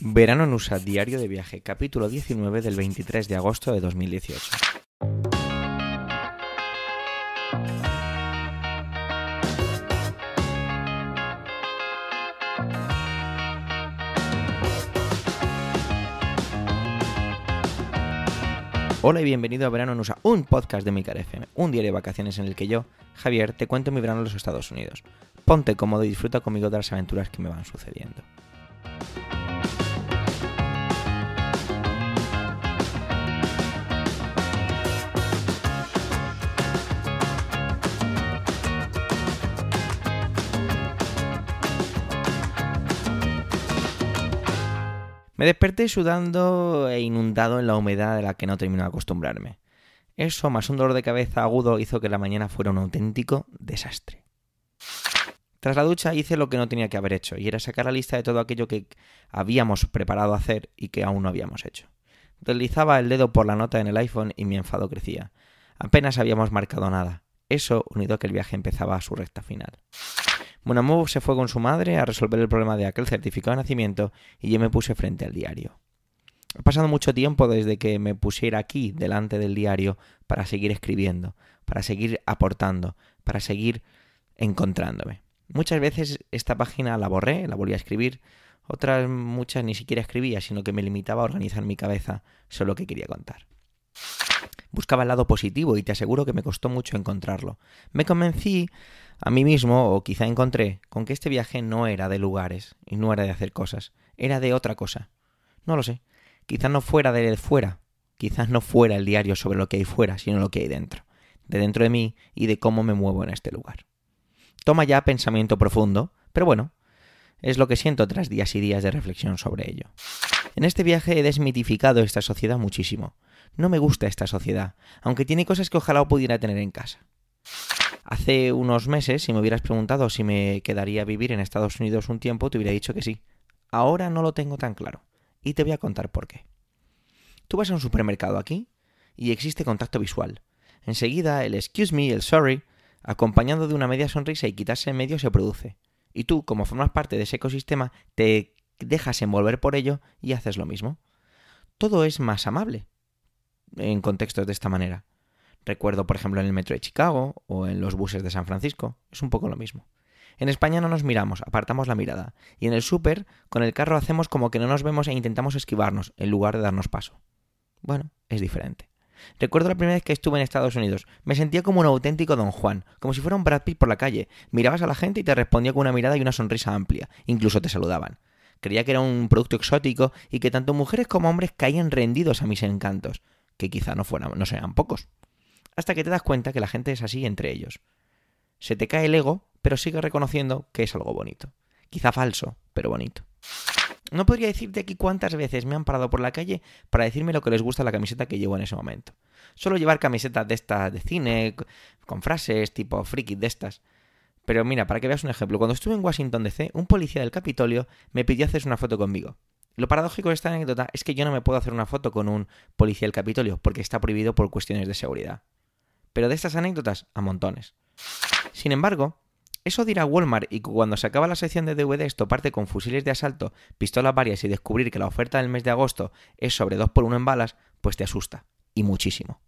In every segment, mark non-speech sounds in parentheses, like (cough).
Verano en USA, diario de viaje, capítulo 19 del 23 de agosto de 2018. Hola y bienvenido a Verano en USA, un podcast de Milcar FM, un diario de vacaciones en el que yo, Javier, te cuento mi verano en los Estados Unidos. Ponte cómodo y disfruta conmigo de las aventuras que me van sucediendo. Me desperté sudando e inundado en la humedad de la que no termino de acostumbrarme. Eso, más un dolor de cabeza agudo, hizo que la mañana fuera un auténtico desastre. Tras la ducha hice lo que no tenía que haber hecho, y era sacar la lista de todo aquello que habíamos preparado hacer y que aún no habíamos hecho. Deslizaba el dedo por la nota en el iPhone y mi enfado crecía. Apenas habíamos marcado nada. Eso unido a que el viaje empezaba a su recta final. Monamou se fue con su madre a resolver el problema de aquel certificado de nacimiento y yo me puse frente al diario. Ha pasado mucho tiempo desde que me pusiera aquí delante del diario para seguir escribiendo, para seguir aportando, para seguir encontrándome. Muchas veces esta página la borré, la volví a escribir, otras muchas ni siquiera escribía, sino que me limitaba a organizar mi cabeza solo lo que quería contar. Buscaba el lado positivo y te aseguro que me costó mucho encontrarlo. Me convencí a mí mismo, o quizá encontré, con que este viaje no era de lugares y no era de hacer cosas, era de otra cosa. No lo sé. Quizás no fuera de fuera, quizás no fuera el diario sobre lo que hay fuera, sino lo que hay dentro, de dentro de mí y de cómo me muevo en este lugar. Toma ya pensamiento profundo, pero bueno, es lo que siento tras días y días de reflexión sobre ello. En este viaje he desmitificado esta sociedad muchísimo. No me gusta esta sociedad, aunque tiene cosas que ojalá pudiera tener en casa. Hace unos meses, si me hubieras preguntado si me quedaría a vivir en Estados Unidos un tiempo, te hubiera dicho que sí. Ahora no lo tengo tan claro. Y te voy a contar por qué. Tú vas a un supermercado aquí y existe contacto visual. Enseguida el excuse me, el sorry, acompañado de una media sonrisa y quitarse en medio se produce. Y tú, como formas parte de ese ecosistema, te dejas envolver por ello y haces lo mismo. Todo es más amable en contextos de esta manera. Recuerdo, por ejemplo, en el metro de Chicago o en los buses de San Francisco. Es un poco lo mismo. En España no nos miramos, apartamos la mirada. Y en el súper, con el carro hacemos como que no nos vemos e intentamos esquivarnos, en lugar de darnos paso. Bueno, es diferente. Recuerdo la primera vez que estuve en Estados Unidos. Me sentía como un auténtico Don Juan, como si fuera un Brad Pitt por la calle. Mirabas a la gente y te respondía con una mirada y una sonrisa amplia. Incluso te saludaban. Creía que era un producto exótico y que tanto mujeres como hombres caían rendidos a mis encantos, que quizá no fueran, no sean pocos hasta que te das cuenta que la gente es así entre ellos. Se te cae el ego, pero sigue reconociendo que es algo bonito. Quizá falso, pero bonito. No podría decirte aquí cuántas veces me han parado por la calle para decirme lo que les gusta la camiseta que llevo en ese momento. Solo llevar camisetas de estas de cine, con frases tipo friki de estas. Pero mira, para que veas un ejemplo, cuando estuve en Washington DC, un policía del Capitolio me pidió hacer una foto conmigo. Lo paradójico de esta anécdota es que yo no me puedo hacer una foto con un policía del Capitolio porque está prohibido por cuestiones de seguridad pero de estas anécdotas a montones. Sin embargo, eso de ir a Walmart y cuando se acaba la sección de DVDs toparte con fusiles de asalto, pistolas varias y descubrir que la oferta del mes de agosto es sobre 2 por 1 en balas, pues te asusta. Y muchísimo.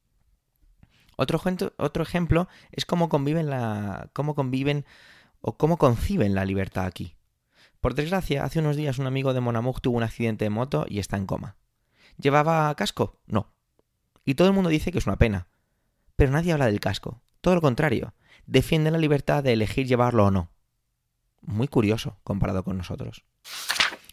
Otro, otro ejemplo es cómo conviven, la, cómo conviven o cómo conciben la libertad aquí. Por desgracia, hace unos días un amigo de Monamug tuvo un accidente de moto y está en coma. ¿Llevaba casco? No. Y todo el mundo dice que es una pena, pero nadie habla del casco. Todo lo contrario. Defiende la libertad de elegir llevarlo o no. Muy curioso comparado con nosotros.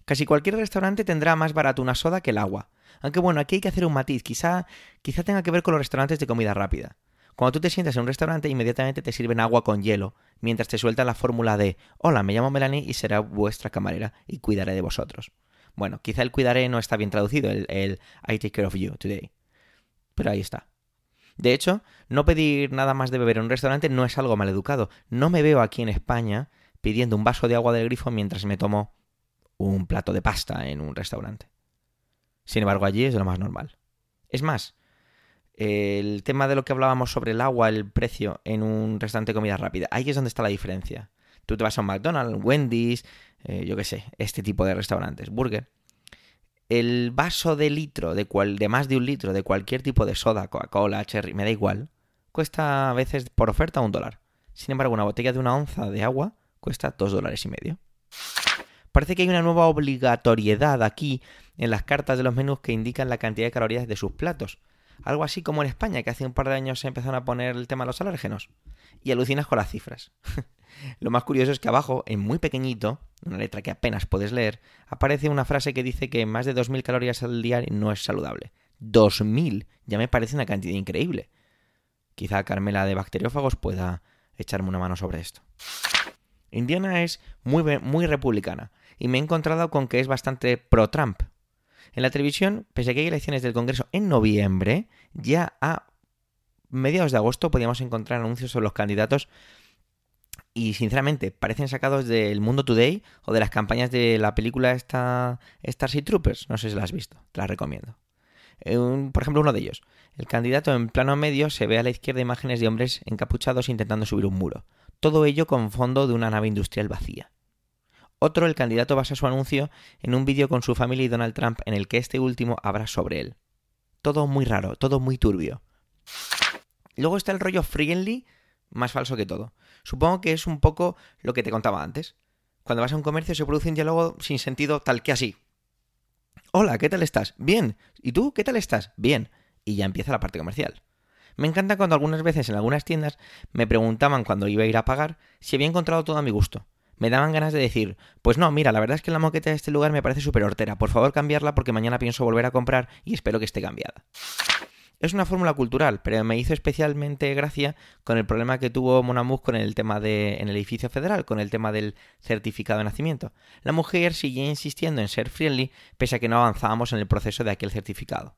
Casi cualquier restaurante tendrá más barato una soda que el agua. Aunque bueno, aquí hay que hacer un matiz. Quizá, quizá tenga que ver con los restaurantes de comida rápida. Cuando tú te sientas en un restaurante, inmediatamente te sirven agua con hielo, mientras te sueltan la fórmula de Hola, me llamo Melanie y será vuestra camarera y cuidaré de vosotros. Bueno, quizá el cuidaré no está bien traducido, el, I take care of you today. Pero ahí está. De hecho, no pedir nada más de beber en un restaurante no es algo maleducado. No me veo aquí en España pidiendo un vaso de agua del grifo mientras me tomo un plato de pasta en un restaurante. Sin embargo, allí es lo más normal. Es más, el tema de lo que hablábamos sobre el agua, el precio en un restaurante de comida rápida, ahí es donde está la diferencia. Tú te vas a un McDonald's, Wendy's, eh, yo qué sé, este tipo de restaurantes, burger. el vaso de litro, de, cual, de más de un litro, de cualquier tipo de soda, Coca-Cola, cherry, me da igual, cuesta a veces por oferta un dólar. Sin embargo, una botella de una onza de agua cuesta dos dólares y medio. Parece que hay una nueva obligatoriedad aquí en las cartas de los menús que indican la cantidad de calorías de sus platos. Algo así como en España, que hace un par de años se empezaron a poner el tema de los alérgenos. Y alucinas con las cifras. (laughs) Lo más curioso es que abajo, en muy pequeñito, una letra que apenas puedes leer, aparece una frase que dice que más de 2.000 calorías al día no es saludable. ¡2.000! Ya me parece una cantidad increíble. Quizá Carmela de Bacteriófagos pueda echarme una mano sobre esto. Indiana es muy, muy republicana y me he encontrado con que es bastante pro-Trump. En la televisión, pese a que hay elecciones del Congreso en noviembre, ya a mediados de agosto podíamos encontrar anuncios sobre los candidatos y sinceramente parecen sacados del Mundo Today o de las campañas de la película esta Starship Troopers. No sé si la has visto, te la recomiendo. Eh, por ejemplo, uno de ellos. El candidato en plano medio se ve a la izquierda imágenes de hombres encapuchados intentando subir un muro. Todo ello con fondo de una nave industrial vacía. Otro, el candidato basa su anuncio en un vídeo con su familia y Donald Trump en el que este último habla sobre él. Todo muy raro, todo muy turbio. Luego está el rollo friendly, más falso que todo. Supongo que es un poco lo que te contaba antes. Cuando vas a un comercio se produce un diálogo sin sentido tal que así. Hola, ¿qué tal estás? Bien. ¿Y tú qué tal estás? Bien. Y ya empieza la parte comercial. Me encanta cuando algunas veces en algunas tiendas me preguntaban cuando iba a ir a pagar si había encontrado todo a mi gusto. Me daban ganas de decir, pues no, mira, la verdad es que la moqueta de este lugar me parece súper hortera. Por favor cambiarla porque mañana pienso volver a comprar y espero que esté cambiada. Es una fórmula cultural, pero me hizo especialmente gracia con el problema que tuvo Monamuz con el tema de en el edificio federal, con el tema del certificado de nacimiento. La mujer seguía insistiendo en ser friendly, pese a que no avanzábamos en el proceso de aquel certificado.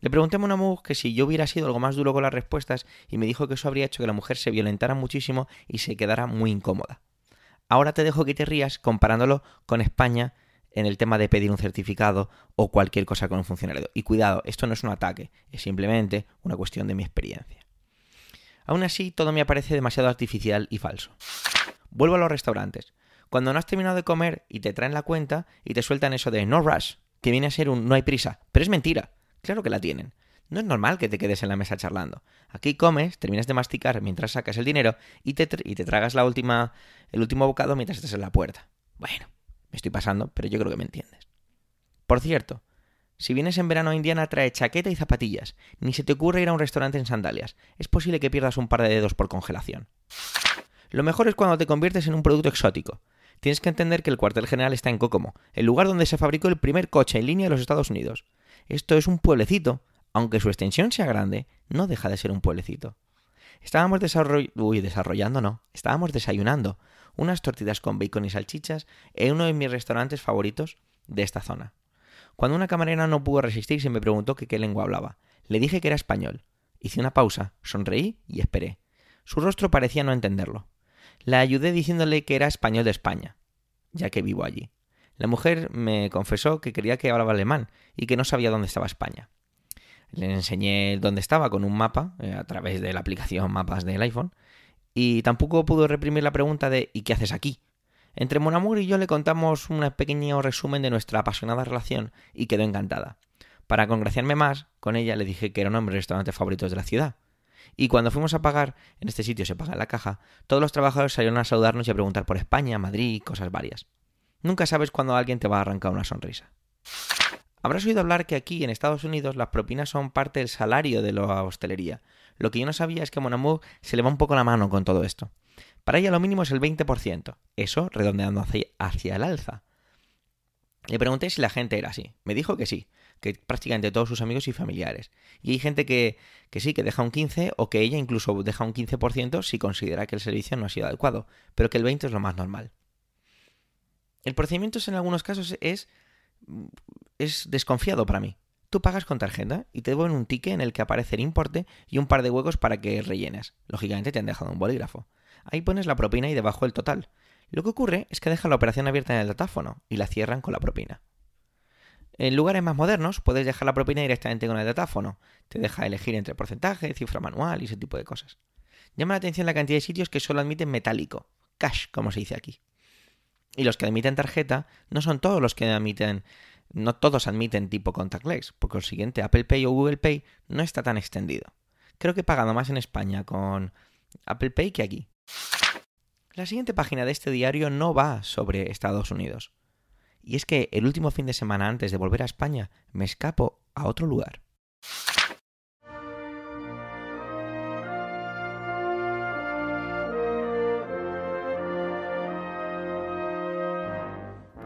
Le pregunté a Monamuz que si yo hubiera sido algo más duro con las respuestas y me dijo que eso habría hecho que la mujer se violentara muchísimo y se quedara muy incómoda. Ahora te dejo que te rías comparándolo con España en el tema de pedir un certificado o cualquier cosa con un funcionario. Y cuidado, esto no es un ataque, es simplemente una cuestión de mi experiencia. Aún así, todo me parece demasiado artificial y falso. Vuelvo a los restaurantes. Cuando no has terminado de comer y te traen la cuenta y te sueltan eso de no rush, que viene a ser un no hay prisa, pero es mentira. Claro que la tienen. No es normal que te quedes en la mesa charlando. Aquí comes, terminas de masticar mientras sacas el dinero y te, y te tragas la última, el último bocado mientras estás en la puerta. Bueno, me estoy pasando, pero yo creo que me entiendes. Por cierto, si vienes en verano a Indiana, trae chaqueta y zapatillas. Ni se te ocurre ir a un restaurante en sandalias. Es posible que pierdas un par de dedos por congelación. Lo mejor es cuando te conviertes en un producto exótico. Tienes que entender que el cuartel general está en Kokomo, el lugar donde se fabricó el primer coche en línea de los Estados Unidos. Esto es un pueblecito. Aunque su extensión sea grande, no deja de ser un pueblecito. Estábamos desarrollando, no. Estábamos desayunando unas tortillas con bacon y salchichas en uno de mis restaurantes favoritos de esta zona. Cuando una camarera no pudo resistirse me preguntó que qué lengua hablaba, le dije que era español. Hice una pausa, sonreí y esperé. Su rostro parecía no entenderlo. La ayudé diciéndole que era español de España, ya que vivo allí. La mujer me confesó que quería que hablaba alemán y que no sabía dónde estaba España. Le enseñé dónde estaba con un mapa eh, a través de la aplicación Mapas del iPhone y tampoco pudo reprimir la pregunta de ¿y qué haces aquí? Entre Monamur y yo le contamos un pequeño resumen de nuestra apasionada relación y quedó encantada. Para congraciarme más, con ella le dije que era un hombre de restaurantes favoritos de la ciudad. Y cuando fuimos a pagar, en este sitio se paga en la caja, todos los trabajadores salieron a saludarnos y a preguntar por España, Madrid cosas varias. Nunca sabes cuándo alguien te va a arrancar una sonrisa. Habrás oído hablar que aquí en Estados Unidos las propinas son parte del salario de la hostelería, lo que yo no sabía es que a Monamur se le va un poco la mano con todo esto. Para ella lo mínimo es el 20%, eso redondeando hacia, el alza. Le pregunté si la gente era así. Me dijo que sí, que prácticamente todos sus amigos y familiares. Y hay gente que, que sí, que deja un 15% o que ella incluso deja un 15% si considera que el servicio no ha sido adecuado, pero que el 20% es lo más normal. El procedimiento en algunos casos es, es desconfiado para mí. Tú pagas con tarjeta y te devuelven un ticket en el que aparece el importe y un par de huecos para que rellenes. Lógicamente te han dejado un bolígrafo. Ahí pones la propina y debajo el total. Lo que ocurre es que dejan la operación abierta en el datáfono y la cierran con la propina. En lugares más modernos puedes dejar la propina directamente con el datáfono. Te deja elegir entre porcentaje, cifra manual y ese tipo de cosas. Llama la atención la cantidad de sitios que solo admiten metálico, cash, como se dice aquí. Y los que admiten tarjeta no son todos los que admiten, no todos admiten tipo contactless, por consiguiente Apple Pay o Google Pay no está tan extendido. Creo que he pagado más en España con Apple Pay que aquí. La siguiente página de este diario no va sobre Estados Unidos. Y es que el último fin de semana antes de volver a España me escapo a otro lugar.